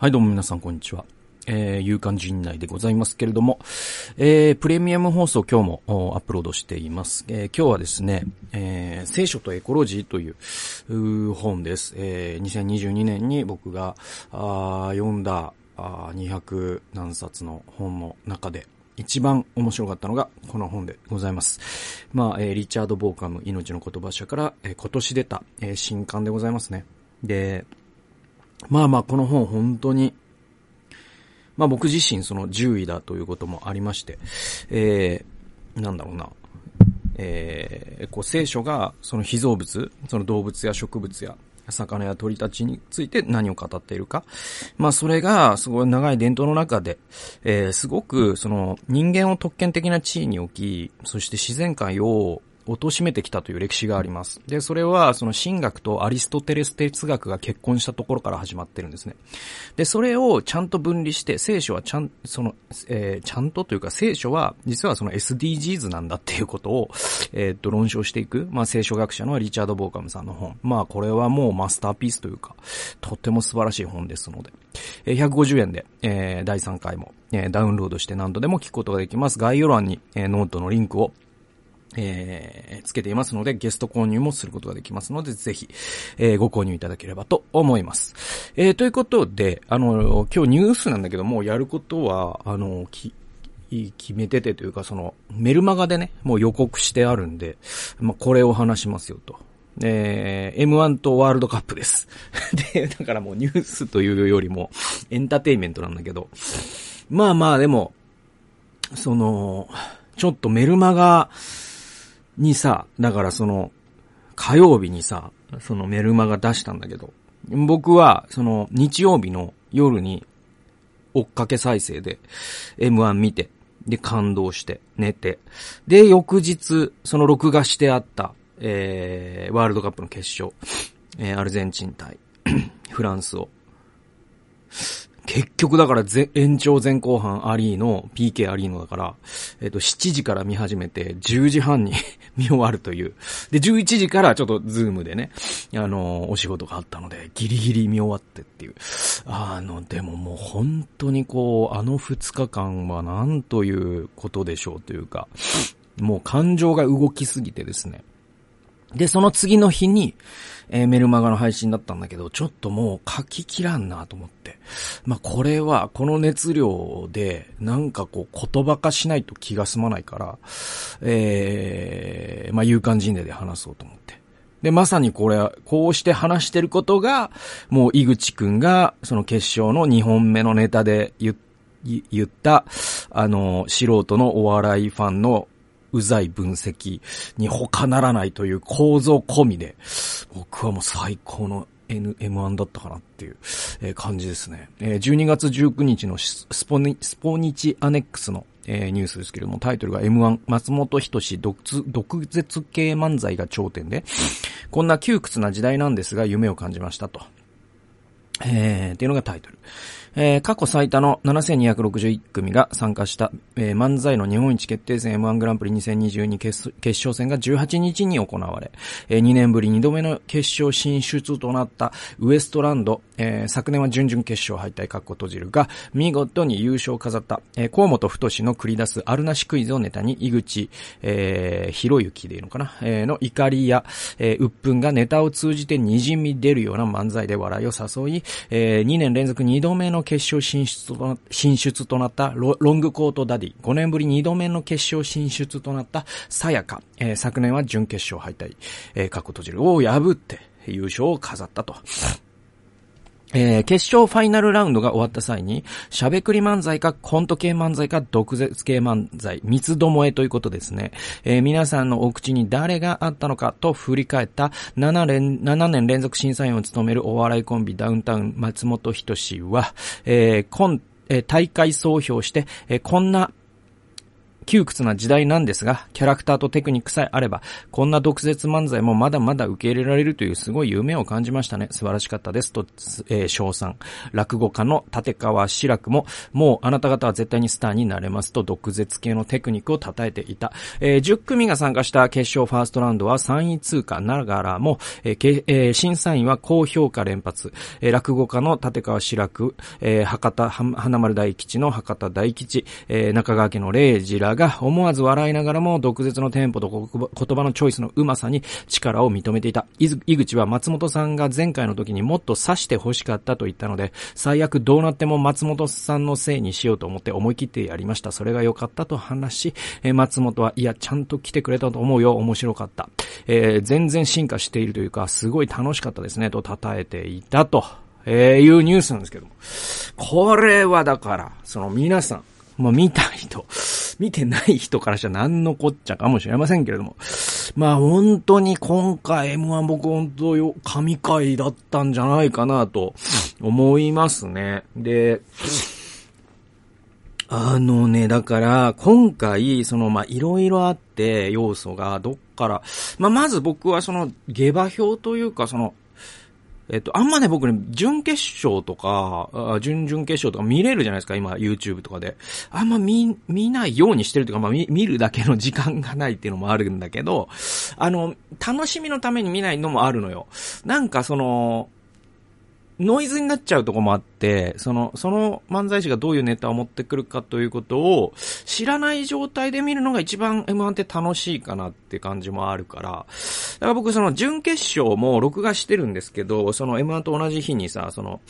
はい、どうも皆さん、こんにちは。えー、勇敢陣内でございますけれども、えー、プレミアム放送今日もアップロードしています。えー、今日はですね、えー、聖書とエコロジーというう本です。えー、2022年に僕があ読んだあ200何冊の本の中で、一番面白かったのがこの本でございます。まあ、えー、リチャード・ボーカム、命の言葉社から、えー、今年出た、えー、新刊でございますね。で、まあまあ、この本本当に、まあ僕自身その獣医だということもありまして、えー、なんだろうな、えー、こう聖書がその被造物、その動物や植物や魚や鳥たちについて何を語っているか。まあそれがすごい長い伝統の中で、えー、すごくその人間を特権的な地位に置き、そして自然界を貶めてきたという歴史があります。で、それは、その神学とアリストテレス哲学が結婚したところから始まってるんですね。で、それをちゃんと分離して、聖書はちゃん、その、えー、ちゃんとというか、聖書は、実はその SDGs なんだっていうことを、えー、っと、論証していく、まあ、聖書学者のリチャード・ボーカムさんの本。まあ、これはもうマスターピースというか、とっても素晴らしい本ですので、えー、150円で、えー、第3回も、えー、ダウンロードして何度でも聞くことができます。概要欄に、えー、ノートのリンクをえー、つけていますので、ゲスト購入もすることができますので、ぜひ、えー、ご購入いただければと思います。えー、ということで、あの、今日ニュースなんだけども、やることは、あの、き、決めててというか、その、メルマガでね、もう予告してあるんで、まあ、これを話しますよと。えー、M1 とワールドカップです。で、だからもうニュースというよりも、エンターテイメントなんだけど、まあまあでも、その、ちょっとメルマガ、にさ、だからその、火曜日にさ、そのメルマが出したんだけど、僕は、その、日曜日の夜に、追っかけ再生で、M1 見て、で、感動して、寝て、で、翌日、その録画してあった、えー、ワールドカップの決勝、えー、アルゼンチン対、フランスを、結局だから延長前後半アリーの PK アリーノだから、えっと、7時から見始めて、10時半に 見終わるという。で、11時からちょっとズームでね、あの、お仕事があったので、ギリギリ見終わってっていう。あの、でももう本当にこう、あの2日間は何ということでしょうというか、もう感情が動きすぎてですね。で、その次の日に、えー、メルマガの配信だったんだけど、ちょっともう書ききらんなと思って。まあ、これは、この熱量で、なんかこう言葉化しないと気が済まないから、えー、まあ、勇敢人でで話そうと思って。で、まさにこれ、こうして話してることが、もう井口くんが、その決勝の2本目のネタで言言った、あの、素人のお笑いファンのうざい分析に他ならないという構造込みで、僕はもう最高の N、M1 だったかなっていう、感じですね。え12月19日のスポニ、スポニチアネックスの、ニュースですけれども、タイトルが M1 松本人志毒毒舌系漫才が頂点で、こんな窮屈な時代なんですが夢を感じましたと。えー、っていうのがタイトル。えー、過去最多の7261組が参加した、えー、漫才の日本一決定戦 M1 グランプリ2022決決勝戦が18日に行われ、えー、2年ぶり2度目の決勝進出となったウエストランド、えー、昨年は準々決勝敗退過去閉じるが、見事に優勝を飾った、えー、河本太の繰り出すあるなしクイズをネタに、井口、えー、ひろゆきでいいのかな、えー、の怒りや、えー、鬱憤がネタを通じて滲み出るような漫才で笑いを誘い、えー、2年連続2度目の決勝進出と進出となったロングコートダディ、5年ぶり2度目の決勝進出となったさやか、えー、昨年は準決勝敗退、えー、過去閉じるを破って優勝を飾ったと。えー、決勝ファイナルラウンドが終わった際に、しゃべくり漫才かコント系漫才か毒舌系漫才、三つどもえということですね。えー、皆さんのお口に誰があったのかと振り返った7連、7年連続審査員を務めるお笑いコンビダウンタウン松本人志は、えー、今、えー、大会総評して、えー、こんな窮屈な時代なんですが、キャラクターとテクニックさえあれば、こんな毒舌漫才もまだまだ受け入れられるというすごい夢を感じましたね。素晴らしかったです。と、えー、賞賛。落語家の立川志らくも、もうあなた方は絶対にスターになれますと、毒舌系のテクニックを称えていた。えー、10組が参加した決勝ファーストラウンドは3位通過ながらも、えーえー、審査員は高評価連発。えー、落語家の立川志らく、えー、博多、花丸大吉の博多大吉、えー、中川家の礼二らが思わず笑いながらも毒舌のテンポと言葉のチョイスのうまさに力を認めていた。井口は松本さんが前回の時にもっと刺して欲しかったと言ったので、最悪どうなっても松本さんのせいにしようと思って思い切ってやりました。それが良かったと話し、え、松本は、いや、ちゃんと来てくれたと思うよ。面白かった。えー、全然進化しているというか、すごい楽しかったですね、と称えていたと。えー、いうニュースなんですけども。これはだから、その皆さん、まあ見た人、見てない人からしたら何のこっちゃかもしれませんけれども。まあ本当に今回 M1 僕本当よ、神回だったんじゃないかなと思いますね。で、あのね、だから、今回、その、ま、いろいろあって、要素が、どっから、まあ、まず僕はその、下馬評というか、その、えっと、あんまね、僕ね、準決勝とか、準々決勝とか見れるじゃないですか、今、YouTube とかで。あんま見、見ないようにしてるというか、まあ、見、見るだけの時間がないっていうのもあるんだけど、あの、楽しみのために見ないのもあるのよ。なんかその、ノイズになっちゃうとこもあって、その、その漫才師がどういうネタを持ってくるかということを知らない状態で見るのが一番 M1 って楽しいかなって感じもあるから、だから僕その準決勝も録画してるんですけど、その M1 と同じ日にさ、その、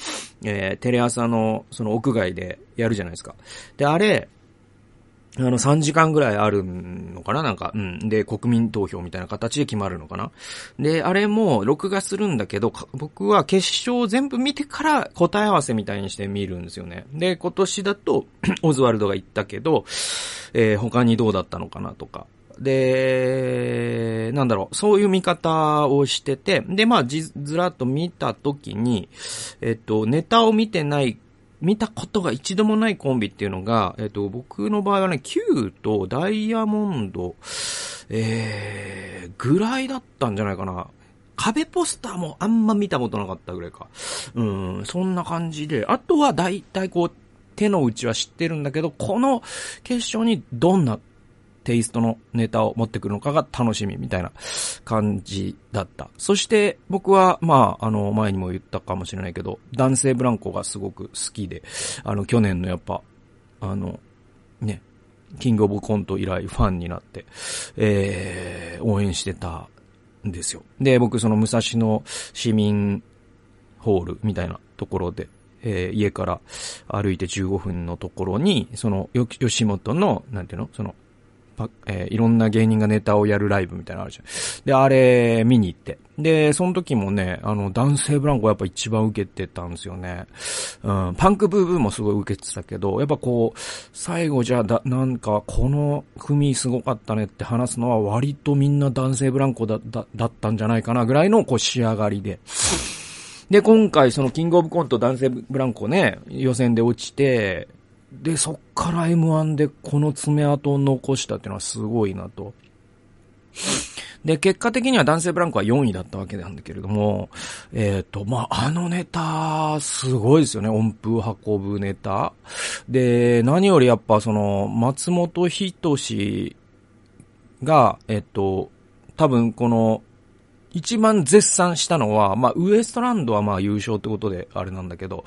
えー、テレ朝のその屋外でやるじゃないですか。で、あれ、あの、3時間ぐらいあるのかな？なんか、うん。で、国民投票みたいな形で決まるのかな？で、あれも、録画するんだけど、僕は決勝を全部見てから答え合わせみたいにして見るんですよね。で、今年だと、オズワルドが言ったけど、えー、他にどうだったのかなとか。で、なんだろう、そういう見方をしてて、で、まあ、ずらっと見たときに、えっと、ネタを見てない見たことが一度もないコンビっていうのが、えっ、と、僕の場合はね、Q とダイヤモンド、えー、ぐらいだったんじゃないかな。壁ポスターもあんま見たことなかったぐらいか。うん、そんな感じで。あとは大体こう、手の内は知ってるんだけど、この決勝にどんなテイストのネタを持ってくるのかが楽しみみたいな感じだった。そして僕は、まあ、あの、前にも言ったかもしれないけど、男性ブランコがすごく好きで、あの、去年のやっぱ、あの、ね、キングオブコント以来ファンになって、えー、応援してたんですよ。で、僕その武蔵野市民ホールみたいなところで、えー、家から歩いて15分のところに、その、吉本の、なんていうの？その、えー、いろんな芸人がネタをやるライブみたいなのあるじゃん。で、あれ、見に行って。で、その時もね、あの、男性ブランコやっぱ一番受けてたんですよね。うん、パンクブーブーもすごい受けてたけど、やっぱこう、最後じゃ、だ、なんか、この組すごかったねって話すのは割とみんな男性ブランコだ、だ、だったんじゃないかなぐらいのこう仕上がりで。で、今回そのキングオブコント男性ブランコね、予選で落ちて、で、そっから M1 でこの爪痕を残したっていうのはすごいなと。で、結果的には男性ブランコは4位だったわけなんだけれども、えっ、ー、と、まあ、あのネタ、すごいですよね。音符運ぶネタ。で、何よりやっぱその、松本人志が、えっ、ー、と、多分この、一番絶賛したのは、まあ、ウエストランドはま優勝ってことであれなんだけど、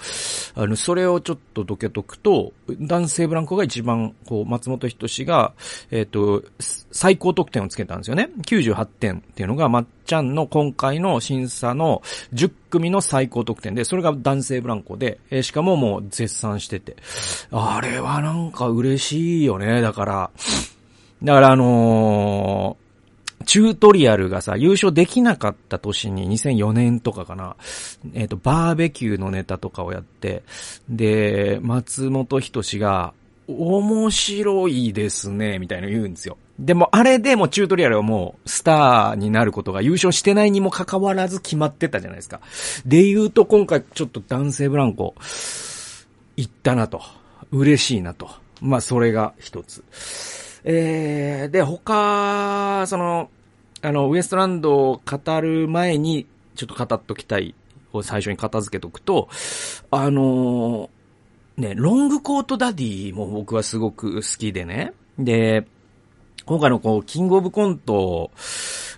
あの、それをちょっとどけとくと、男性ブランコが一番、こう、松本人志が、えっ、ー、と、最高得点をつけたんですよね。98点っていうのが、まっちゃんの今回の審査の10組の最高得点で、それが男性ブランコで、えー、しかももう絶賛してて。あれはなんか嬉しいよね。だから、だからあのーチュートリアルがさ、優勝できなかった年に2004年とかかな、えっ、ー、と、バーベキューのネタとかをやって、で、松本人志が、面白いですね、みたいな言うんですよ。でも、あれでもチュートリアルはもう、スターになることが優勝してないにもかかわらず決まってたじゃないですか。で言うと、今回ちょっと男性ブランコ、行ったなと。嬉しいなと。まあ、それが一つ。えー、で、他、その、あの、ウエストランドを語る前に、ちょっと語っときたいを最初に片付けとくと、あのー、ね、ロングコートダディも僕はすごく好きでね。で、今回のこう、キングオブコント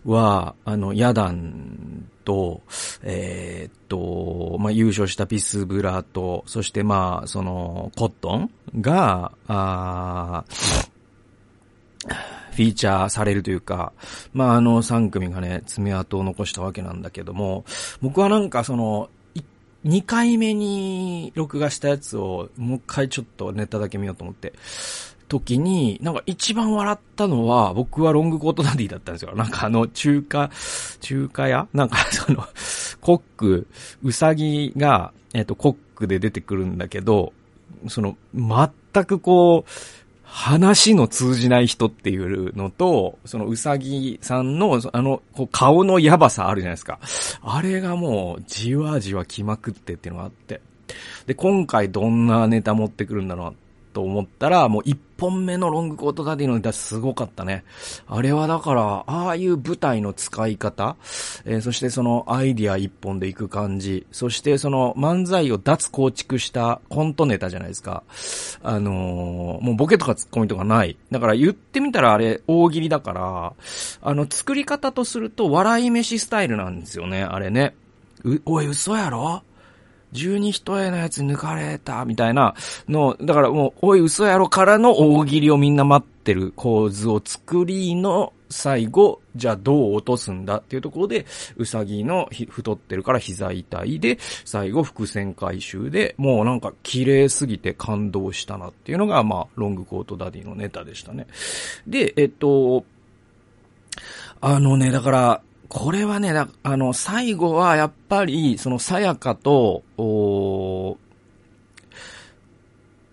は、あの、ヤダンと、えー、っと、まあ、優勝したピスブラと、そしてまあ、その、コットンが、あフィーチャーされるというか、まあ、あの3組がね、爪痕を残したわけなんだけども、僕はなんかその、2回目に録画したやつをもう一回ちょっとネタだけ見ようと思って、時に、なんか一番笑ったのは、僕はロングコートダディだったんですよ。なんかあの、中華、中華屋？なんかその、コック、うさぎが、えっ、と、コックで出てくるんだけど、その、全くこう、話の通じない人っていうのと、そのうさぎさんの、あの、顔のやばさあるじゃないですか。あれがもう、じわじわ来まくってっていうのがあって。で、今回どんなネタ持ってくるんだろうと思ったら、もう一本目のロングコートダディのネタすごかったね。あれはだから、ああいう舞台の使い方、えー、そしてそのアイディア一本で行く感じ、そしてその漫才を脱構築したコントネタじゃないですか。あのー、もうボケとかツッコミとかない。だから言ってみたらあれ大喜利だから、あの作り方とすると笑い飯スタイルなんですよね、あれね。う、おい、嘘やろ？十二一重のやつ抜かれた、みたいなの、だからもう、おい嘘やろからの大喜利をみんな待ってる構図を作りの最後、じゃあどう落とすんだっていうところで、うさぎの太ってるから膝痛いで、最後伏線回収で、もうなんか綺麗すぎて感動したなっていうのが、まあ、ロングコートダディのネタでしたね。で、えっと、あのね、だから、これはね、あの、最後はやっぱり、そのさやかと、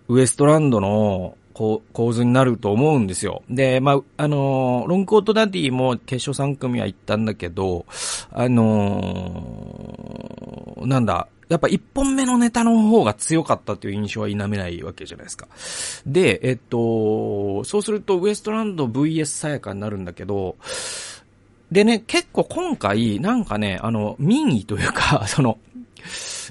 ウエストランドのこう構図になると思うんですよ。で、まあ、あのー、ロングコートダディも決勝3組は行ったんだけど、あのー、なんだ、やっぱ1本目のネタの方が強かったという印象は否めないわけじゃないですか。で、えっと、そうするとウエストランド VS さやかになるんだけど、でね、結構今回、なんかね、あの、民意というか、その、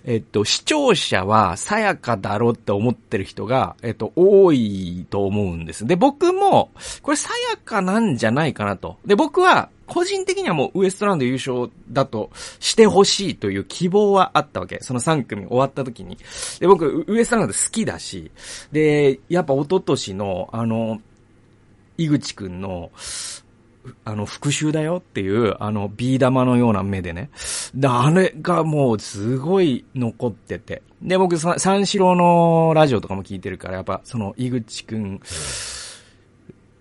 えっと、視聴者はさやかだろって思ってる人が、えっと、多いと思うんです。で、僕も、これさやかなんじゃないかなと。で、僕は、個人的にはもうウエストランド優勝だとしてほしいという希望はあったわけ。その3組終わった時に。で、僕、ウエストランド好きだし、で、やっぱ一昨年の、あの、井口くんの、あの、復讐だよっていう、あの、ビー玉のような目でね。で、あれがもうすごい残ってて。で、僕、三四郎のラジオとかも聞いてるから、やっぱ、その、井口くん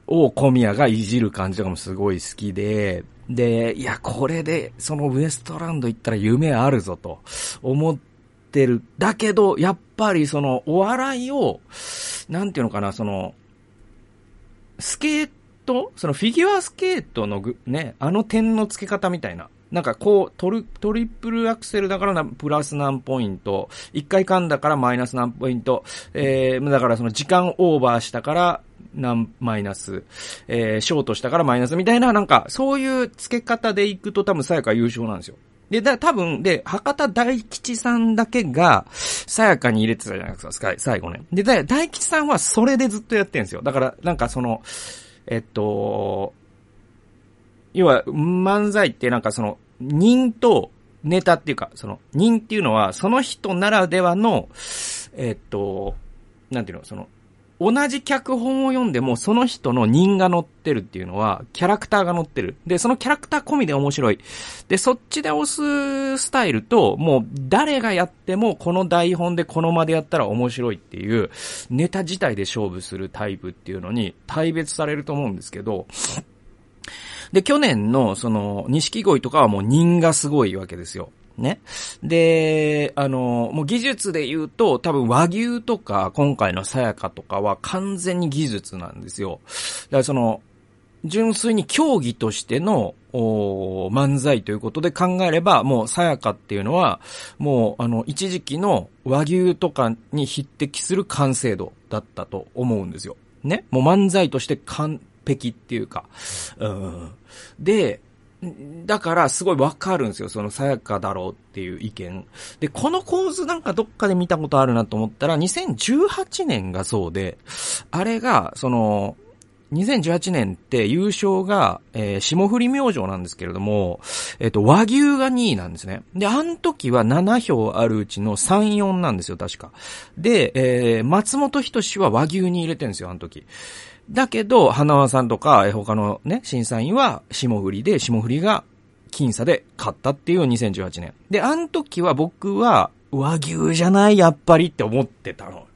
を小宮がいじる感じとかもすごい好きで、で、いや、これで、そのウエストランド行ったら夢あるぞと思ってる。だけど、やっぱりその、お笑いを、なんていうのかな、その、スケートそのフィギュアスケートのぐ、ね、あの点の付け方みたいな。なんかこう、トル、トリプルアクセルだからな、プラス何ポイント、一回噛んだからマイナス何ポイント、えー、だからその時間オーバーしたから何マイナス、えー、ショートしたからマイナスみたいな、なんか、そういう付け方でいくと多分さやか優勝なんですよ。で、だ、多分、で、博多大吉さんだけが、さやかに入れてたじゃないですか、最後ね。で、大吉さんはそれでずっとやってるんですよ。だから、なんかその、えっと、要は、漫才ってなんかその、人とネタっていうか、その、人っていうのは、その人ならではの、えっと、なんていうの、その、同じ脚本を読んでも、その人の人が乗ってるっていうのは、キャラクターが乗ってる。で、そのキャラクター込みで面白い。で、そっちで押すスタイルと、もう、誰がやっても、この台本でこの間でやったら面白いっていう、ネタ自体で勝負するタイプっていうのに、大別されると思うんですけど、で、去年の、その、錦鯉とかはもう人がすごいわけですよ。ね。で、あの、もう技術で言うと、多分和牛とか、今回のさやかとかは完全に技術なんですよ。だからその、純粋に競技としての、漫才ということで考えれば、もう、さやかっていうのは、もう、あの、一時期の和牛とかに匹敵する完成度だったと思うんですよ。ね。もう漫才として完璧っていうか。うん。で、だからすごいわかるんですよ。そのさやかだろうっていう意見。で、この構図なんかどっかで見たことあるなと思ったら、2018年がそうで、あれが、その、2018年って優勝が、えー、霜降り明星なんですけれども、えっ、ー、と、和牛が2位なんですね。で、あの時は7票あるうちの3、4なんですよ、確か。で、えー、松本人志は和牛に入れてるんですよ、あの時。だけど、花輪さんとか、他のね、審査員は霜降りで、霜降りが僅差で勝ったっていう2018年。で、あの時は僕は、和牛じゃない、やっぱりって思ってたの。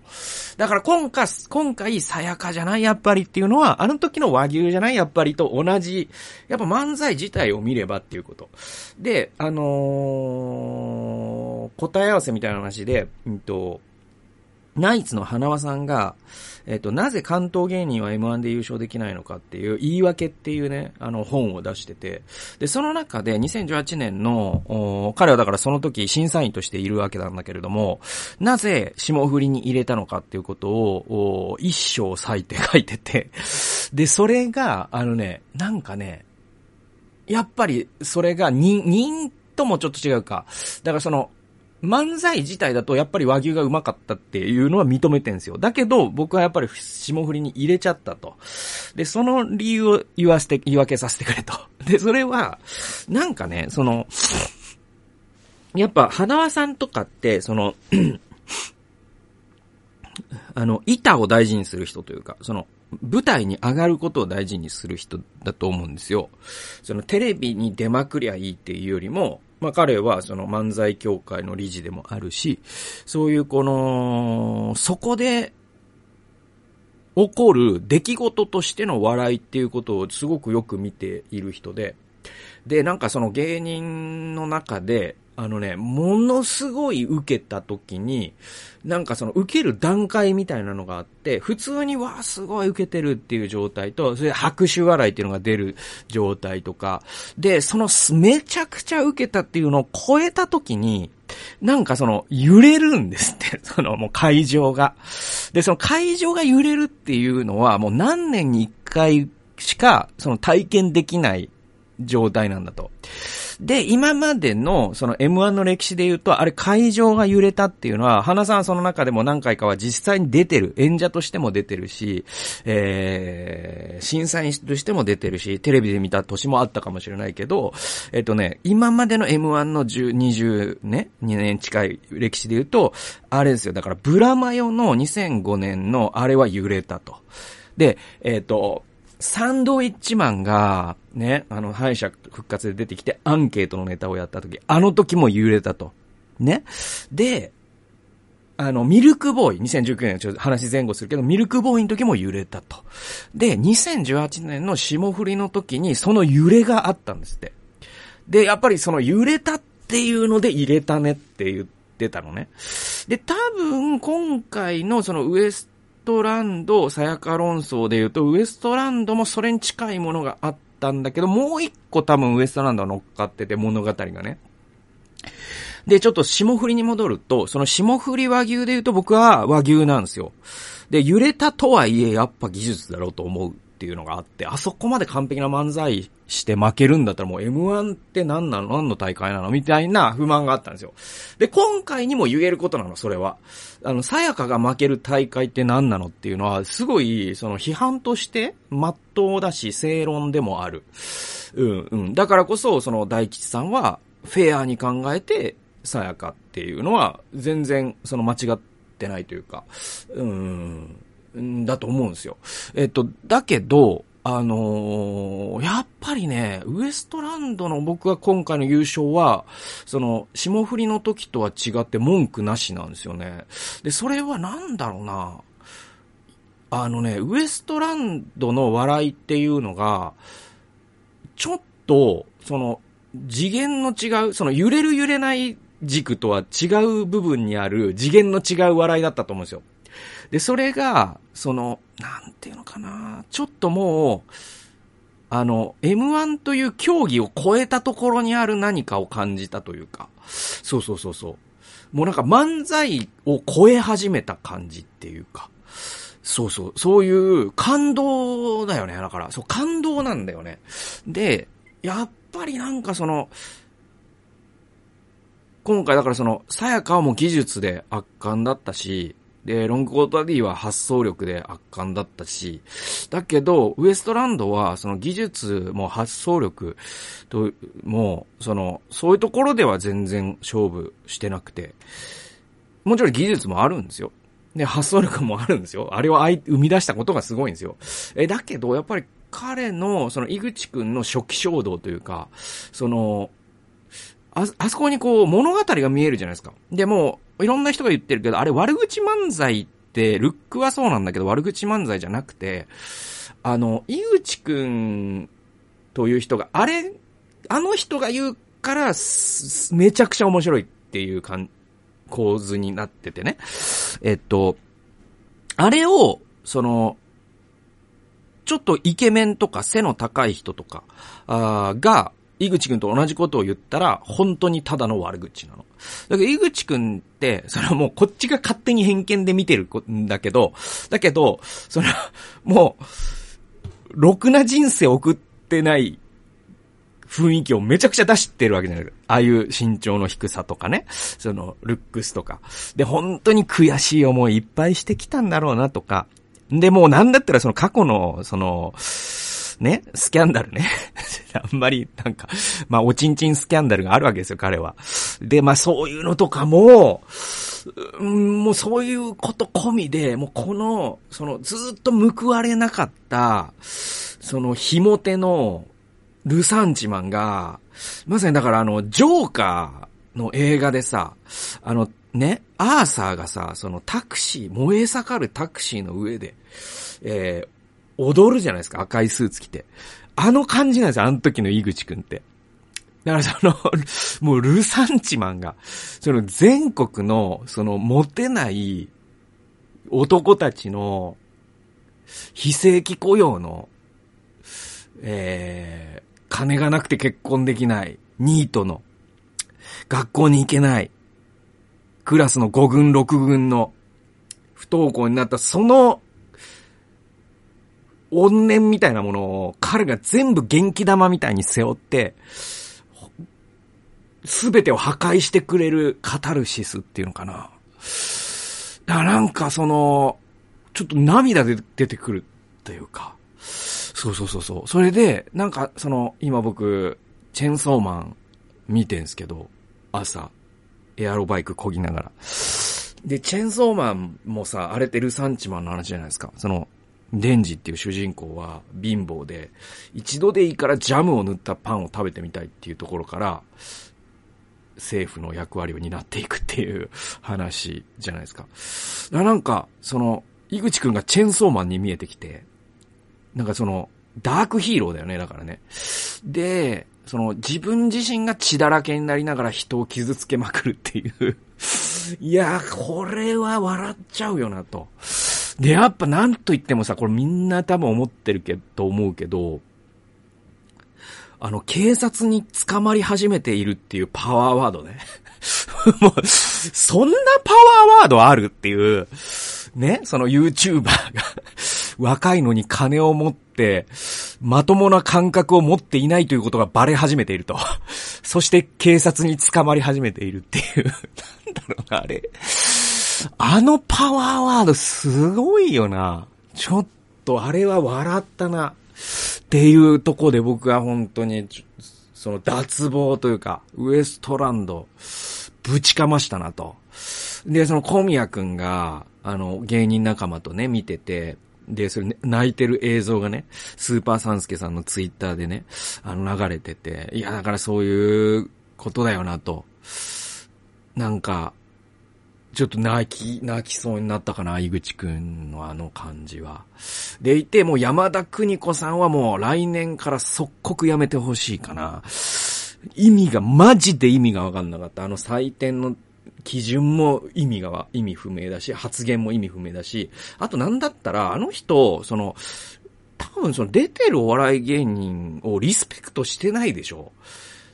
だから今回、今回、さやかじゃないやっぱりっていうのは、あの時の和牛じゃないやっぱりと同じ、やっぱ漫才自体を見ればっていうこと。で、あのー、答え合わせみたいな話で、うんと、ナイツの花輪さんが、えっ、と、なぜ関東芸人は M1 で優勝できないのかっていう言い訳っていうね、あの本を出してて、で、その中で2018年の、彼はだからその時審査員としているわけなんだけれども、なぜ霜降りに入れたのかっていうことを、一章割いて書いてて、で、それが、あのね、なんかね、やっぱりそれが人、人ともちょっと違うか。だからその、漫才自体だとやっぱり和牛がうまかったっていうのは認めてんですよ。だけど、僕はやっぱり霜降りに入れちゃったと。で、その理由を言わせて、言い訳させてくれと。で、それは、なんかね、その、やっぱ、花輪さんとかって、その、あの、板を大事にする人というか、その、舞台に上がることを大事にする人だと思うんですよ。そのテレビに出まくりゃいいっていうよりも、まあ彼はその漫才協会の理事でもあるし、そういうこの、そこで起こる出来事としての笑いっていうことをすごくよく見ている人で、で、なんかその芸人の中で、あのね、ものすごい受けた時に、なんかその受ける段階みたいなのがあって、普通にわーすごい受けてるっていう状態と、それで拍手笑いっていうのが出る状態とか、で、そのめちゃくちゃ受けたっていうのを超えた時に、なんかその揺れるんですって、そのもう会場が。で、その会場が揺れるっていうのはもう何年に一回しかその体験できない状態なんだと。で、今までの、その M1 の歴史で言うと、あれ会場が揺れたっていうのは、花さんその中でも何回かは実際に出てる。演者としても出てるし、えー、審査員としても出てるし、テレビで見た年もあったかもしれないけど、えっとね、今までの M1 の10、20ね、2年近い歴史で言うと、あれですよ。だから、ブラマヨの2005年のあれは揺れたと。で、えっ、と、サンドウィッチマンが、ね、あの、敗者復活で出てきてアンケートのネタをやった時、あの時も揺れたと。ね。で、あの、ミルクボーイ、2019年ちょっと話前後するけど、ミルクボーイの時も揺れたと。で、2018年の霜降りの時にその揺れがあったんですって。で、やっぱりその揺れたっていうので入れたねって言ってたのね。で、多分今回のそのウエストランド、さやか論争で言うと、ウエストランドもそれに近いものがあったんだけど、もう一個多分ウエストランドは乗っかってて物語がね。で、ちょっと霜降りに戻ると、その霜降り和牛で言うと僕は和牛なんですよ。で、揺れたとはいえ、やっぱ技術だろうと思うっていうのがあって、あそこまで完璧な漫才して負けるんだったらもう M1 って何なの？何の大会なの？みたいな不満があったんですよ。で、今回にも言えることなの、それは。あの、さやかが負ける大会って何なのっていうのは、すごい、その批判として、まっとうだし、正論でもある。うんうん。だからこそ、その大吉さんは、フェアに考えて、さやかっていうのは、全然、その間違ってないというか、うん、んだと思うんですよ。えっと、だけど、あのー、やっぱりね、ウエストランドの僕が今回の優勝は、その、霜降りの時とは違って文句なしなんですよね。で、それはなんだろうな。あのね、ウエストランドの笑いっていうのが、ちょっと、その、次元の違う、その揺れる揺れない軸とは違う部分にある次元の違う笑いだったと思うんですよ。で、それが、その、なんていうのかな、ちょっともう、あの、M1 という競技を超えたところにある何かを感じたというか、そうそうそうそう。もうなんか漫才を超え始めた感じっていうか、そうそう、そういう感動だよね。だから、そう、感動なんだよね。で、やっぱりなんかその、今回だからその、さやかはもう技術で圧巻だったし、で、ロングコート D は発想力で圧巻だったし、だけど、ウエストランドは、その技術も発想力と、もう、その、そういうところでは全然勝負してなくて、もちろん技術もあるんですよ。で、発想力もあるんですよ。あれを生み出したことがすごいんですよ。え、だけど、やっぱり彼の、その、井口くんの初期衝動というか、その、あ、あそこにこう、物語が見えるじゃないですか。でも、いろんな人が言ってるけど、あれ悪口漫才って、ルックはそうなんだけど、悪口漫才じゃなくて、あの、井口くんという人が、あれ、あの人が言うから、めちゃくちゃ面白いっていう感、構図になっててね。えっと、あれを、その、ちょっとイケメンとか背の高い人とか、あが、井口くんと同じことを言ったら、本当にただの悪口なの。だけど、井口くんって、それはもうこっちが勝手に偏見で見てるんだけど、だけど、その、もう、ろくな人生送ってない雰囲気をめちゃくちゃ出してるわけじゃないああいう身長の低さとかね、その、ルックスとか。で、本当に悔しい思いいっぱいしてきたんだろうなとか。で、もうなんだったらその過去の、その、ね、スキャンダルね。あんまり、なんか、まあ、おちんちんスキャンダルがあるわけですよ、彼は。で、まあ、そういうのとかも、うん、もうそういうこと込みで、もうこの、その、ずっと報われなかった、その、ひも手の、ルサンチマンが、まさにだからあの、ジョーカーの映画でさ、あの、ね、アーサーがさ、そのタクシー、燃え盛るタクシーの上で、えー、踊るじゃないですか、赤いスーツ着て。あの感じなんですよ、あの時の井口くんって。だからその、もうルサンチマンが、その全国の、そのモテない男たちの、非正規雇用の、えー、金がなくて結婚できない、ニートの、学校に行けない、クラスの5軍6軍の、不登校になったその怨念みたいなものを彼が全部元気玉みたいに背負って、すべてを破壊してくれるカタルシスっていうのかな。だからなんかその、ちょっと涙で出てくるっていうか。そうそうそうそう。それで、なんかその、今僕、チェンソーマン見てんすけど、朝、エアロバイク漕ぎながら。で、チェンソーマンもさ、あれってルサンチマンの話じゃないですか。その、デンジっていう主人公は貧乏で、一度でいいからジャムを塗ったパンを食べてみたいっていうところから、政府の役割を担っていくっていう話じゃないですか。かなんか、その、井口くんがチェンソーマンに見えてきて、なんかその、ダークヒーローだよね、だからね。で、その自分自身が血だらけになりながら人を傷つけまくるっていういや、これは笑っちゃうよなと。で、やっぱなんと言ってもさ、これみんな多分思ってるけど、思うけど、あの、警察に捕まり始めているっていうパワーワードね。もう、そんなパワーワードあるっていう、ね、その YouTuber が 若いのに金を持って、まともな感覚を持っていないということがバレ始めていると。そして警察に捕まり始めているっていう。なんだろうな、あれ。あのパワーワードすごいよな。ちょっとあれは笑ったな。っていうとこで僕は本当に、その脱帽というか、ウエストランド、ぶちかましたなと。で、その小宮くんが、あの、芸人仲間とね、見てて、で、それ、ね、泣いてる映像がね、スーパーサンスケさんのツイッターでね、あの、流れてて、いや、だからそういうことだよなと。なんか、ちょっと泣き、泣きそうになったかな、井口くんのあの感じは。でいて、もう山田邦子さんはもう来年から即刻やめてほしいかな。意味が、マジで意味がわかんなかった。あの採点の基準も意味が、意味不明だし、発言も意味不明だし、あとなんだったら、あの人、その、多分その出てるお笑い芸人をリスペクトしてないでしょ。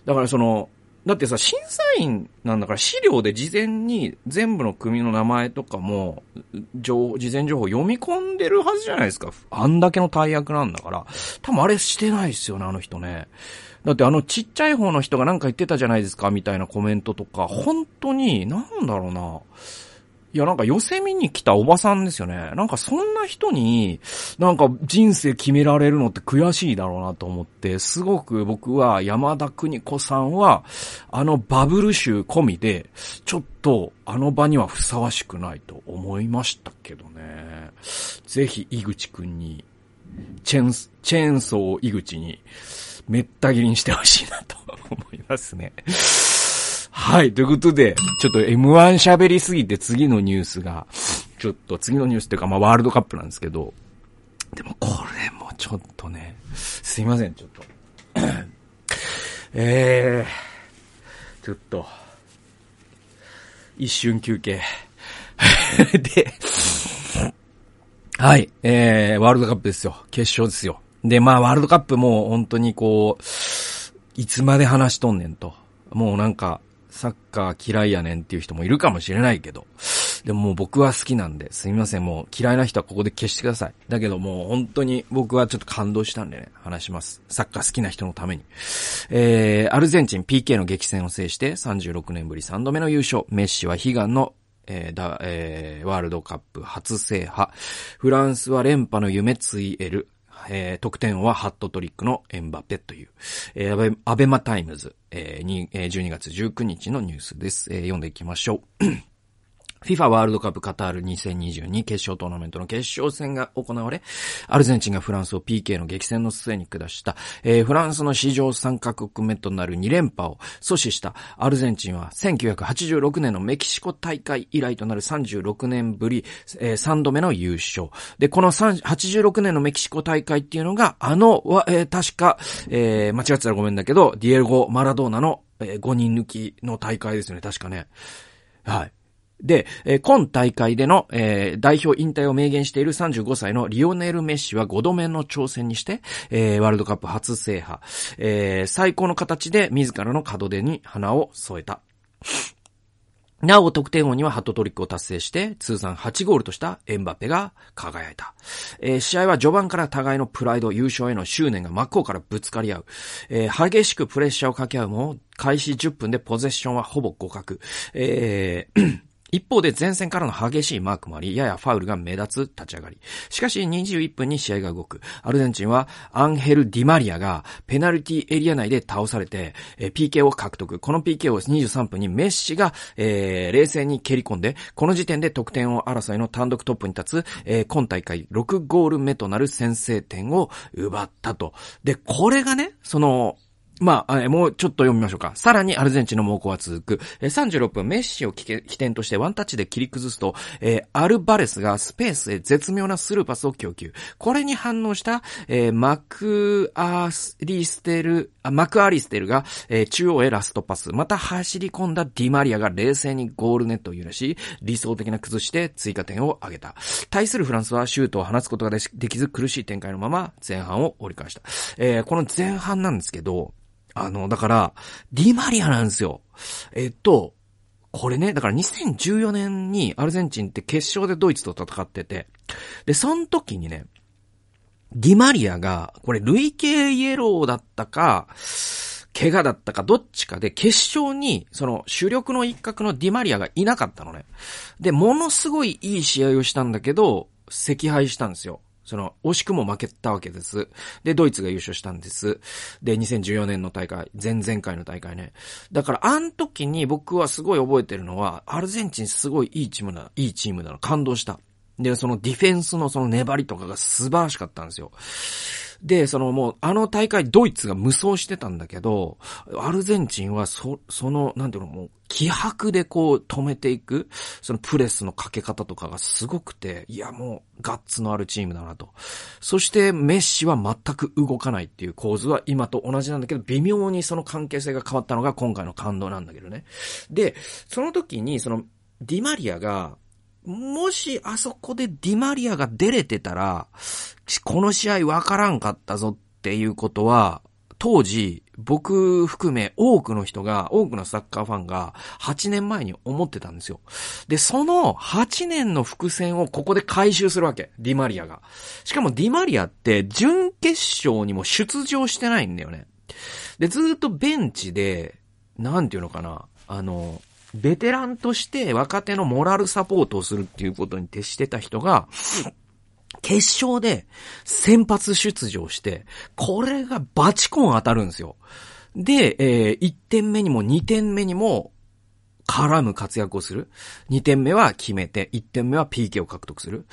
だからその、だってさ、審査員なんだから資料で事前に全部の組の名前とかも、情事前情報読み込んでるはずじゃないですか。あんだけの大役なんだから。多分あれしてないですよね、あの人ね。だってあのちっちゃい方の人がなんか言ってたじゃないですか、みたいなコメントとか、本当に、なんだろうな。いや、なんか寄せ見に来たおばさんですよね。なんかそんな人に、なんか人生決められるのって悔しいだろうなと思って、すごく僕は山田邦子さんは、あのバブル集込みで、ちょっとあの場にはふさわしくないと思いましたけどね。ぜひ井口くんに、チェン、チェーンソー井口に、めった切りにしてほしいなと思いますね。はい。ということで、ちょっと M1 喋りすぎて次のニュースが、ちょっと次のニュースっていうか、まあワールドカップなんですけど、でもこれもちょっとね、すいません、ちょっと。えー、ちょっと、一瞬休憩。で、はい、えー、ワールドカップですよ。決勝ですよ。で、まあ、ワールドカップも本当にこう、いつまで話しとんねんと。もうなんか、サッカー嫌いやねんっていう人もいるかもしれないけど、でももう僕は好きなんで、すみません、もう嫌いな人はここで消してください。だけどもう本当に僕はちょっと感動したんでね、話します。サッカー好きな人のために。えー、アルゼンチン PK の激戦を制して36年ぶり3度目の優勝。メッシは悲願のえー、だ、えー、ワールドカップ初制覇。フランスは連覇の夢ついえる。えー、得点はハットトリックのエンバペという、えー、 ABEMA TIMES、えー、に、えー、12月19日のニュースです。えー、読んでいきましょう。FIFA ワールドカップカタール2022決勝トーナメントの決勝戦が行われ、アルゼンチンがフランスを PK の激戦の末に下した、えー、フランスの史上3カ国目となる2連覇を阻止したアルゼンチンは1986年のメキシコ大会以来となる36年ぶり、えー、3度目の優勝。で、この86年のメキシコ大会っていうのが、あの、えー、確か、えー、間違ってたらごめんだけど、ディエルゴ・マラドーナの、えー、5人抜きの大会ですね、確かね。はい。で、えー、今大会での、えー、代表引退を明言している35歳のリオネル・メッシは5度目の挑戦にして、えー、ワールドカップ初制覇、えー、最高の形で自らの門出に花を添えた。なお、得点王にはハットトリックを達成して、通算8ゴールとしたエンバペが輝いた。えー、試合は序盤から互いのプライド、優勝への執念が真っ向からぶつかり合う。えー、激しくプレッシャーを掛け合うも、開始10分でポゼッションはほぼ互角。えー一方で前線からの激しいマークもあり、ややファウルが目立つ立ち上がり。しかし21分に試合が動く。アルゼンチンはアンヘル・ディマリアがペナルティエリア内で倒されて、え、PK を獲得。この PK を23分にメッシが、えー、冷静に蹴り込んで、この時点で得点を争いの単独トップに立つ、えー、今大会6ゴール目となる先制点を奪ったと。で、これがね、その、まあ、もうちょっと読みましょうか。さらにアルゼンチンの猛攻は続く。36分、メッシを起点としてワンタッチで切り崩すと、え、アルバレスがスペースへ絶妙なスルーパスを供給。これに反応した、え、マクアリステル、マクアリステルが、え、中央へラストパス。また走り込んだディマリアが冷静にゴールネットを揺らし、理想的な崩して追加点を挙げた。対するフランスはシュートを放つことができず苦しい展開のまま前半を折り返した。えー、この前半なんですけど、あの、だから、ディマリアなんですよ。えっと、これね、だから2014年にアルゼンチンって決勝でドイツと戦ってて、で、その時にね、ディマリアが、これ累計イエローだったか、怪我だったかどっちかで決勝に、その主力の一角のディマリアがいなかったのね。で、ものすごいいい試合をしたんだけど、惜敗したんですよ。その、惜しくも負けたわけです。で、ドイツが優勝したんです。で、2014年の大会、前々回の大会ね。だから、あの時に僕はすごい覚えてるのは、アルゼンチンすごいいいチームだ、いいチームだな、感動した。で、そのディフェンスのその粘りとかが素晴らしかったんですよ。で、そのもう、あの大会ドイツが無双してたんだけど、アルゼンチンはそ、その、なんていうの、もう、気迫でこう止めていく、そのプレスのかけ方とかがすごくて、いやもうガッツのあるチームだなと。そしてメッシは全く動かないっていう構図は今と同じなんだけど、微妙にその関係性が変わったのが今回の感動なんだけどね。で、その時にそのディマリアが、もしあそこでディマリアが出れてたら、この試合わからんかったぞっていうことは、当時、僕含め多くの人が、多くのサッカーファンが8年前に思ってたんですよ。で、その8年の伏線をここで回収するわけ。ディマリアが。しかもディマリアって準決勝にも出場してないんだよね。で、ずっとベンチで、なんていうのかな、あの、ベテランとして若手のモラルサポートをするっていうことに徹してた人が、決勝で先発出場して、これがバチコン当たるんですよ。で、えー、1点目にも2点目にも絡む活躍をする。2点目は決めて、1点目は PK を獲得する。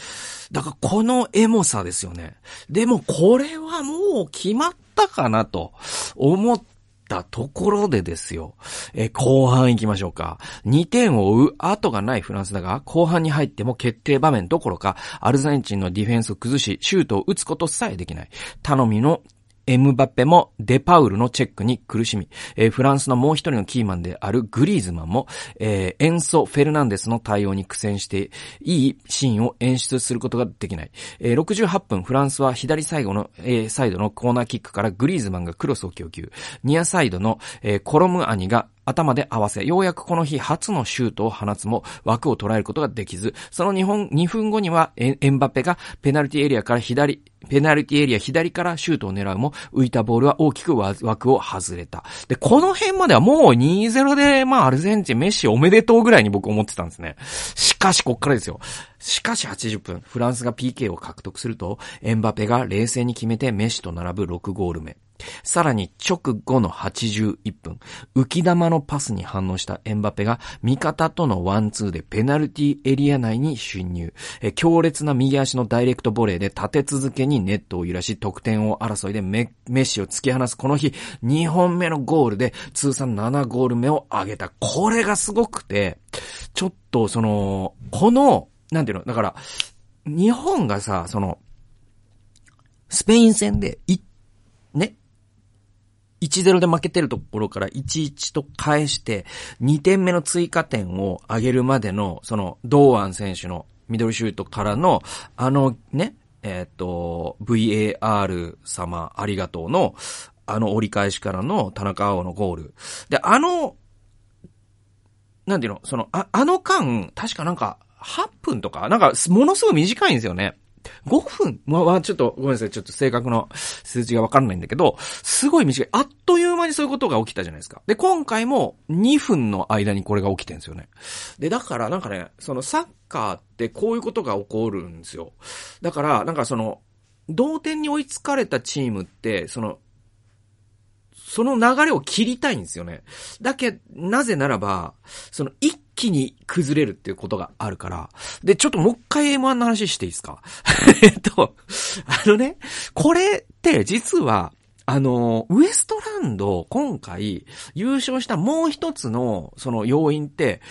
だからこのエモさですよね。でもこれはもう決まったかなと思ってたところでですよ。え後半行きましょうか。2点を追う後がないフランスだが、後半に入っても決定場面どころか、アルゼンチンのディフェンスを崩し、シュートを打つことさえできない。頼みのエムバペもデパウルのチェックに苦しみ、えー、フランスのもう一人のキーマンであるグリーズマンも、えー、エンソ・フェルナンデスの対応に苦戦して、いいシーンを演出することができない。えー、68分、フランスは左最後の、えー、サイドのコーナーキックからグリーズマンがクロスを供給。ニアサイドの、えー、コロムアニが頭で合わせ、ようやくこの日初のシュートを放つも枠を捉えることができず、その2本、2分後にはエンバペがペナルティエリアから左、ペナルティエリア左からシュートを狙うも、浮いたボールは大きく枠を外れた。で、この辺まではもう2-0で、まあアルゼンチン、メッシおめでとうぐらいに僕思ってたんですね。しかし、こっからですよ。しかし80分、フランスが PK を獲得すると、エンバペが冷静に決めてメッシと並ぶ6ゴール目。さらに直後の81分、浮き玉のパスに反応したエンバペが味方とのワンツーでペナルティエリア内に侵入。強烈な右足のダイレクトボレーで立て続けにネットを揺らし得点を争いでメッシを突き放すこの日2本目のゴールで通算7ゴール目を挙げた。これがすごくて、ちょっとその、この、なんていうの、だから、日本がさ、その、スペイン戦で1 1-0で負けてるところから1-1と返して、2点目の追加点を上げるまでの、その、堂安選手のミドルシュートからの、あのね、えっ、ー、と、VAR 様ありがとうの、あの折り返しからの田中碧のゴール。で、あの、なんていうの、その、あ、あの間、確かなんか、8分とか、なんか、ものすごい短いんですよね。5分まあ、ちょっと、ごめんなさい。ちょっと正確な数字がわかんないんだけど、すごい短い。あっという間にそういうことが起きたじゃないですか。で、今回も2分の間にこれが起きてるんですよね。で、だからなんかね、そのサッカーってこういうことが起こるんですよ。だから、なんかその、同点に追いつかれたチームって、その、その流れを切りたいんですよね。だけ、なぜならば、その一気に崩れるっていうことがあるから。で、ちょっともう一回 M1 の話していいですか？えっと、あのね、これって実は、あの、ウエストランド、今回、優勝したもう一つの、その要因って、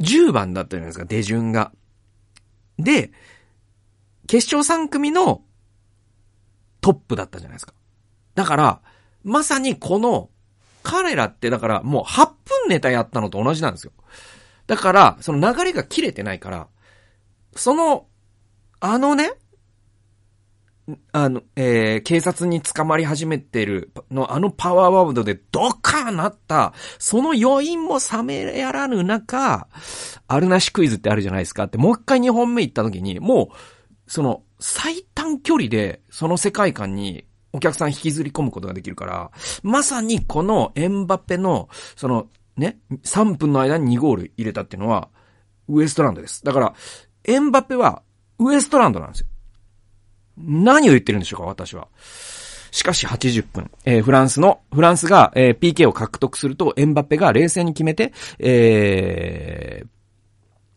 10番だったじゃないですか、出順が。で、決勝3組のトップだったじゃないですか。だから、まさにこの、彼らってだからもう8分ネタやったのと同じなんですよ。だから、その流れが切れてないから、その、あのね、あの、えー、警察に捕まり始めてるの、あのパワーワードでドカーなった、その余韻も冷めやらぬ中、あるなしクイズってあるじゃないですかって、もう一回2本目行った時に、もう、その、最短距離で、その世界観にお客さん引きずり込むことができるから、まさにこのエンバペの、その、ね、3分の間に2ゴール入れたっていうのは、ウエストランドです。だから、エンバペは、ウエストランドなんですよ。何を言ってるんでしょうか、私は。しかし80分、えー、フランスの、フランスが、えー、PK を獲得すると、エンバペが冷静に決めて、えー、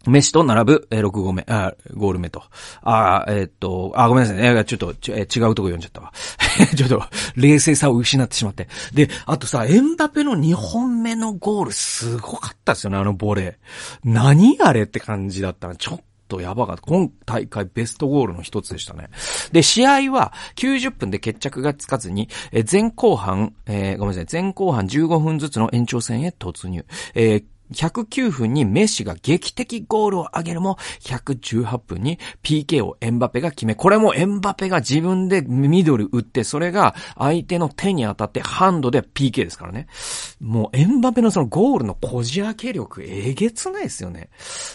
メッシと並ぶ、えー、6号目、あ、ゴール目と。あ、えー、っと、あ、ごめんなさいね。ちょっと、ちえー、違うとこ読んじゃったわ。ちょっと、冷静さを失ってしまって。で、あとさ、エンバペの2本目のゴール、すごかったですよね、あのボレー。何あれって感じだったな。ちょっとやばかった。今大会ベストゴールの一つでしたね。で、試合は90分で決着がつかずに、え前後半、えー、ごめんなさい、前後半15分ずつの延長戦へ突入。えー109分にメッシが劇的ゴールを挙げるも、118分に PK をエンバペが決め、これもエンバペが自分でミドル打って、それが相手の手に当たってハンドで PK ですからね。もうエンバペのそのゴールのこじ開け力、えげつないですよね。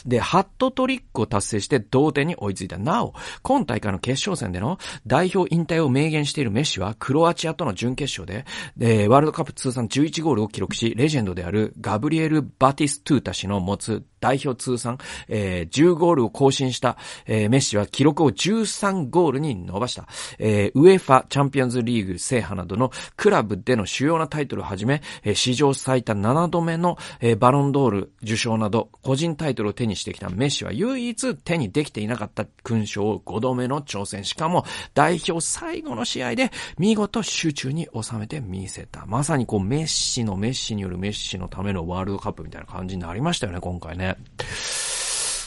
で、ハットトリックを達成して同点に追いついた。なお、今大会の決勝戦での代表引退を明言しているメッシは、クロアチアとの準決勝で、でワールドカップ通算11ゴールを記録し、レジェンドであるガブリエル・バティス・トゥータ氏の持つ代表通算、えー、10ゴールを更新した、えー、メッシは記録を13ゴールに伸ばした。えー、ウェファチャンピオンズリーグ制覇などのクラブでの主要なタイトルをはじめ、えー、史上最多7度目の、えー、バロンドール受賞など、個人タイトルを手にしてきたメッシは唯一手にできていなかった勲章を5度目の挑戦。しかも、代表最後の試合で見事集中に収めてみせた。まさにこう、メッシのメッシによるメッシのためのワールドカップみたいな感じになりましたよね、今回ね。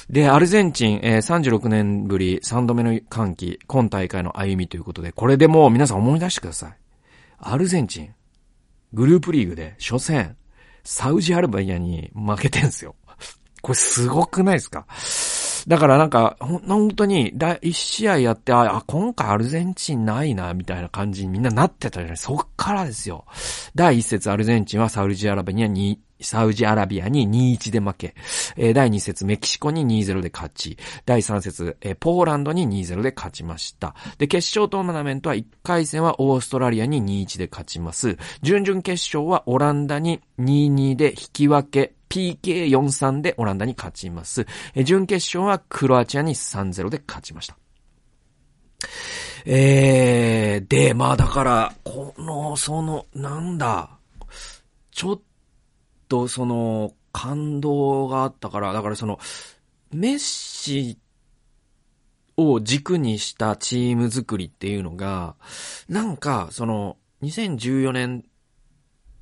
で、アルゼンチン、えー、36年ぶり3度目の歓喜、今大会の歩みということで、これでもう皆さん思い出してください。アルゼンチン、グループリーグで初戦、サウジアラビアに負けてんすよ。これすごくないですか？だからなんか、ほ、本当に、だ、一試合やって、あ、今回アルゼンチンないな、みたいな感じにみんななってたじゃないそっからですよ。第一節アルゼンチンはサウジアラビアにサウジアラビアに2-1で負け、え、第2節メキシコに2-0で勝ち、第3節、ポーランドに2-0で勝ちました。で、決勝トーナメントは1回戦はオーストラリアに2-1で勝ちます。準々決勝はオランダに2-2で引き分け、PK43 でオランダに勝ちます。え、準決勝はクロアチアに3-0で勝ちました。えー、で、まあだから、この、その、なんだ、ちょっとその、感動があったから、だからその、メッシを軸にしたチーム作りっていうのが、なんか、その、2014年、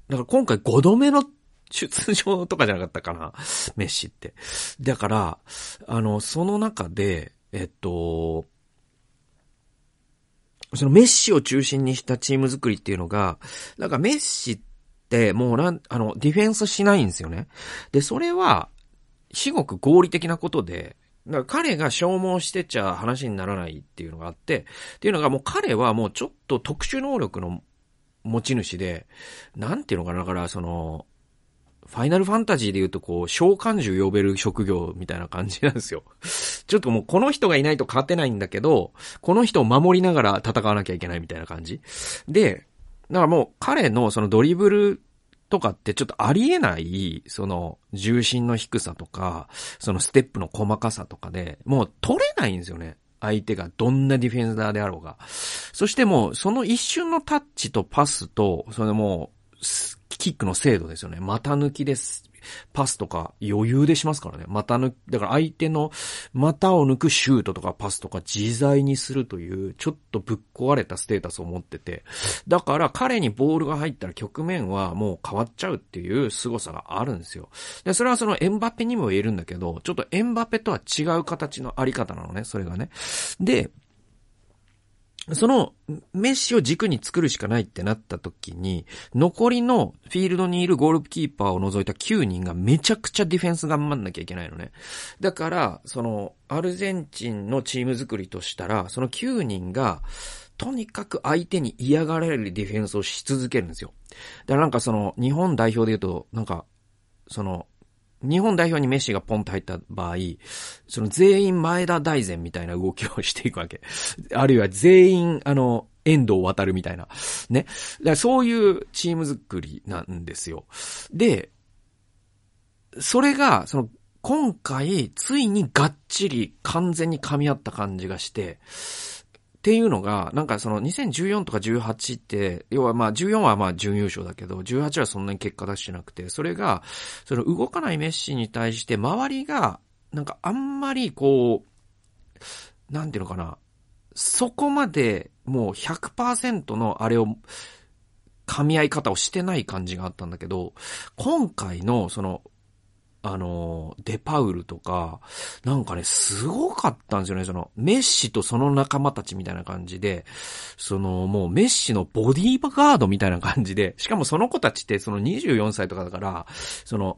だから今回5度目の出場とかじゃなかったかな、メッシって。だから、あの、その中で、えっと、そのメッシを中心にしたチーム作りっていうのが、なんかメッシって、もうなん、あの、ディフェンスしないんですよね。で、それは、至極合理的なことで、だから彼が消耗してちゃ話にならないっていうのがあって、っていうのがもう彼はもうちょっと特殊能力の持ち主で、なんていうのかな、だからその、ファイナルファンタジーで言うとこう、召喚獣呼べる職業みたいな感じなんですよ。ちょっともうこの人がいないと勝てないんだけど、この人を守りながら戦わなきゃいけないみたいな感じ。で、だからもう彼のそのドリブルとかってちょっとありえない、その重心の低さとか、そのステップの細かさとかで、もう取れないんですよね。相手がどんなディフェンダーであろうが。そしてもう、その一瞬のタッチとパスと、それもう、キックの精度ですよね。股抜きです。パスとか余裕でしますからね。股抜、だから相手の股を抜くシュートとかパスとか自在にするという、ちょっとぶっ壊れたステータスを持ってて、だから彼にボールが入ったら局面はもう変わっちゃうっていう凄さがあるんですよ。で、それはそのエンバペにも言えるんだけど、ちょっとエンバペとは違う形のあり方なのね、それがね。で、そのメッシを軸に作るしかないってなった時に、残りのフィールドにいるゴールキーパーを除いた9人がめちゃくちゃディフェンス頑張んなきゃいけないのね。だから、その、アルゼンチンのチーム作りとしたら、その9人が、とにかく相手に嫌がられるディフェンスをし続けるんですよ。だからなんかその、日本代表で言うと、なんか、その、日本代表にメッシがポンと入った場合、その全員前田大然みたいな動きをしていくわけ。あるいは全員、あの、遠藤渡るみたいな。ね。だからそういうチーム作りなんですよ。で、それが、その、今回、ついにがっちり完全に噛み合った感じがして、っていうのが、なんかその2014とか18って、要はまあ14はまあ準優勝だけど、18はそんなに結果出してなくて、それが、その動かないメッシに対して周りが、なんかあんまりこう、なんていうのかな、そこまでもう100%のあれを、噛み合い方をしてない感じがあったんだけど、今回のそのあの、デパウルとか、なんかね、すごかったんですよね。その、メッシとその仲間たちみたいな感じで、その、もうメッシのボディーバガードみたいな感じで、しかもその子たちってその24歳とかだから、その、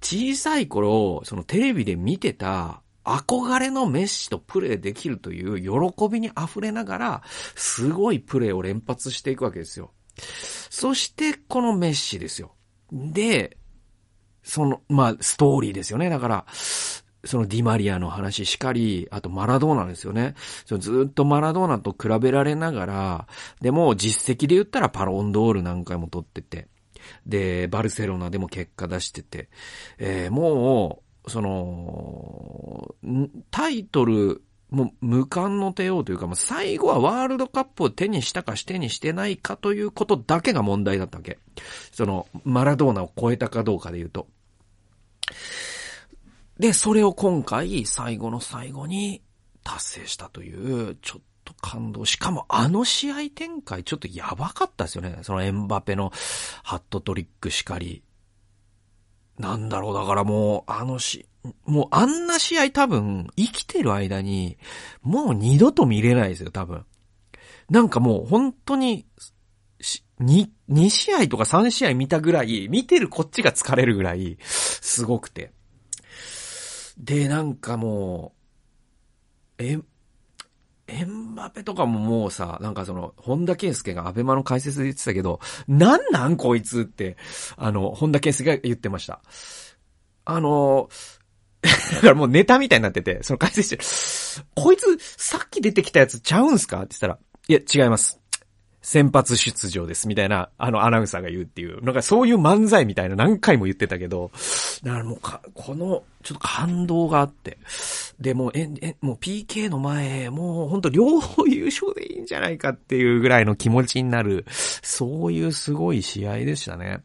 小さい頃、そのテレビで見てた憧れのメッシとプレーできるという喜びに溢れながら、すごいプレーを連発していくわけですよ。そして、このメッシですよ。で、その、まあ、ストーリーですよね。だから、そのディマリアの話しかり、あとマラドーナですよね。そのずっとマラドーナと比べられながら、でも実績で言ったらパロンドール何回も取ってて、で、バルセロナでも結果出してて、えー、もう、その、タイトル、もう無冠の帝王というか、もう最後はワールドカップを手にしたかしてにしてないかということだけが問題だったわけ。その、マラドーナを超えたかどうかで言うと。で、それを今回、最後の最後に達成したという、ちょっと感動。しかもあの試合展開ちょっとやばかったですよね。そのエンバペのハットトリックしかり。なんだろう、だからもう、あのし、もうあんな試合多分、生きてる間に、もう二度と見れないですよ、多分。なんかもう本当に、2、2試合とか3試合見たぐらい、見てるこっちが疲れるぐらい、すごくて。で、なんかもう、え、エンバペとかももうさ、なんかその、本田圭佑がアベマの解説で言ってたけど、なんなんこいつって、あの、本田圭佑が言ってました。あの、だからもうネタみたいになってて、その解説して、こいつ、さっき出てきたやつちゃうんすかって言ったら、いや、違います。先発出場です、みたいな、あの、アナウンサーが言うっていう、なんかそういう漫才みたいな何回も言ってたけど、だからもうか、この、ちょっと感動があって。で、もう、え、え、もう PK の前、もうほんと両方優勝でいいんじゃないかっていうぐらいの気持ちになる、そういうすごい試合でしたね。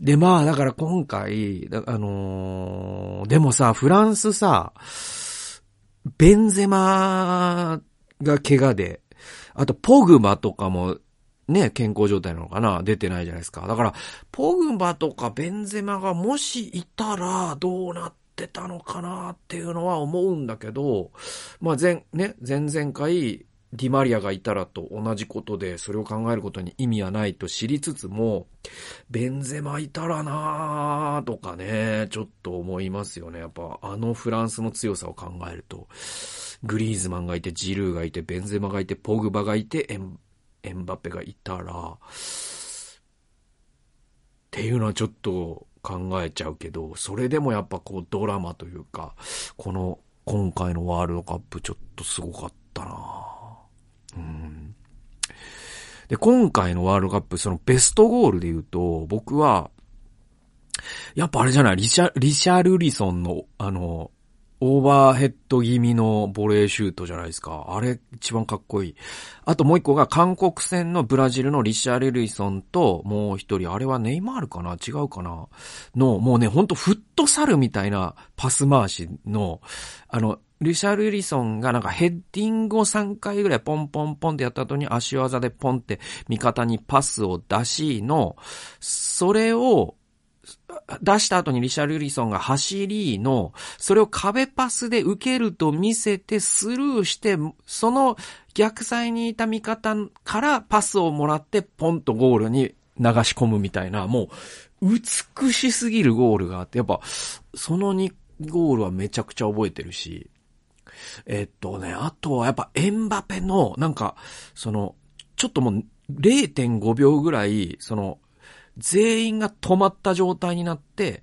で、まあ、だから今回、あのー、でもさ、フランスさ、ベンゼマが怪我で、あと、ポグバとかも、ね、健康状態なのかな？出てないじゃないですか。だから、ポグバとかベンゼマがもしいたらどうなってたのかなっていうのは思うんだけど、まあ前、ね、前々回、ディマリアがいたらと同じことで、それを考えることに意味はないと知りつつも、ベンゼマいたらなーとかね、ちょっと思いますよね。やっぱあのフランスの強さを考えると。グリーズマンがいて、ジルーがいて、ベンゼマがいて、ポグバがいて、エン、エンバペがいたら、っていうのはちょっと考えちゃうけど、それでもやっぱこうドラマというか、この今回のワールドカップちょっとすごかったなうん。で、今回のワールドカップ、そのベストゴールで言うと、僕は、やっぱあれじゃないリシャ、リシャルリソンの、あの、オーバーヘッド気味のボレーシュートじゃないですか。あれ一番かっこいい。あともう一個が韓国戦のブラジルのリシャルリソンともう一人、あれはネイマールかな？違うかな？の、もうね、ほんとフットサルみたいなパス回しの、あの、リシャルリソンがなんかヘッディングを3回ぐらいポンポンポンってやった後に足技でポンって味方にパスを出しの、それを出した後にリシャルリソンが走りの、それを壁パスで受けると見せてスルーして、その逆サイにいた味方からパスをもらってポンとゴールに流し込むみたいな、もう美しすぎるゴールがあって、やっぱその2ゴールはめちゃくちゃ覚えてるし、えっとね、あとはやっぱエンバペの、なんか、その、ちょっともう0.5秒ぐらい、その、全員が止まった状態になって、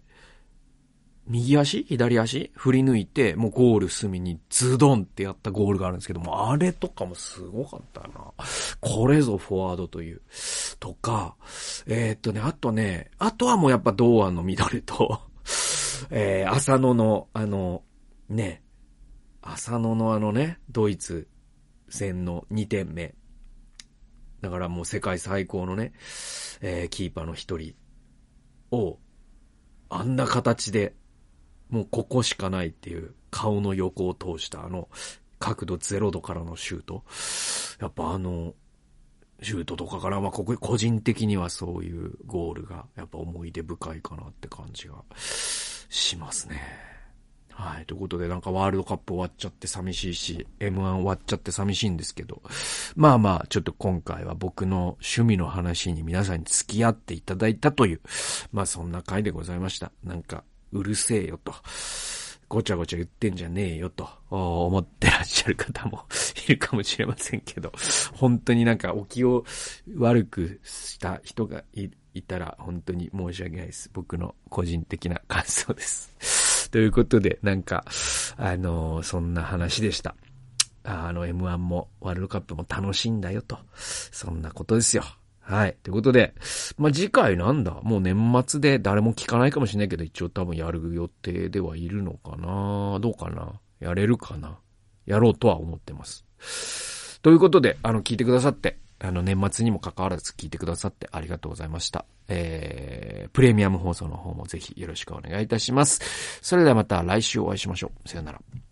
右足？左足？振り抜いて、もうゴール隅にズドンってやったゴールがあるんですけども、あれとかもすごかったな。これぞフォワードという。とか、えー、っとね、あとね、あとはもうやっぱ堂安の緑と えー、浅野の、あの、ね、浅野のあのね、ドイツ戦の2点目。だからもう世界最高のね、えー、キーパーの一人を、あんな形で、もうここしかないっていう顔の横を通したあの角度0度からのシュート。やっぱあの、シュートとかから、まあ、ここ、個人的にはそういうゴールが、やっぱ思い出深いかなって感じがしますね。はい。ということで、なんかワールドカップ終わっちゃって寂しいし、M1 終わっちゃって寂しいんですけど、まあまあ、ちょっと今回は僕の趣味の話に皆さんに付き合っていただいたという、まあそんな回でございました。なんか、うるせえよと。ごちゃごちゃ言ってんじゃねえよと思ってらっしゃる方も いるかもしれませんけど、本当になんかお気を悪くした人がいたら本当に申し訳ないです。僕の個人的な感想です。ということで、なんか、あの、そんな話でした。あの M1 もワールドカップも楽しいんだよと。そんなことですよ。はい。ということで、まあ、次回なんだ？もう年末で誰も聞かないかもしれないけど、一応多分やる予定ではいるのかな？どうかな？やれるかな？やろうとは思ってます。ということで、あの、聞いてくださって、あの、年末にも関わらず聞いてくださってありがとうございました。えー、プレミアム放送の方もぜひよろしくお願いいたします。それではまた来週お会いしましょう。さよなら。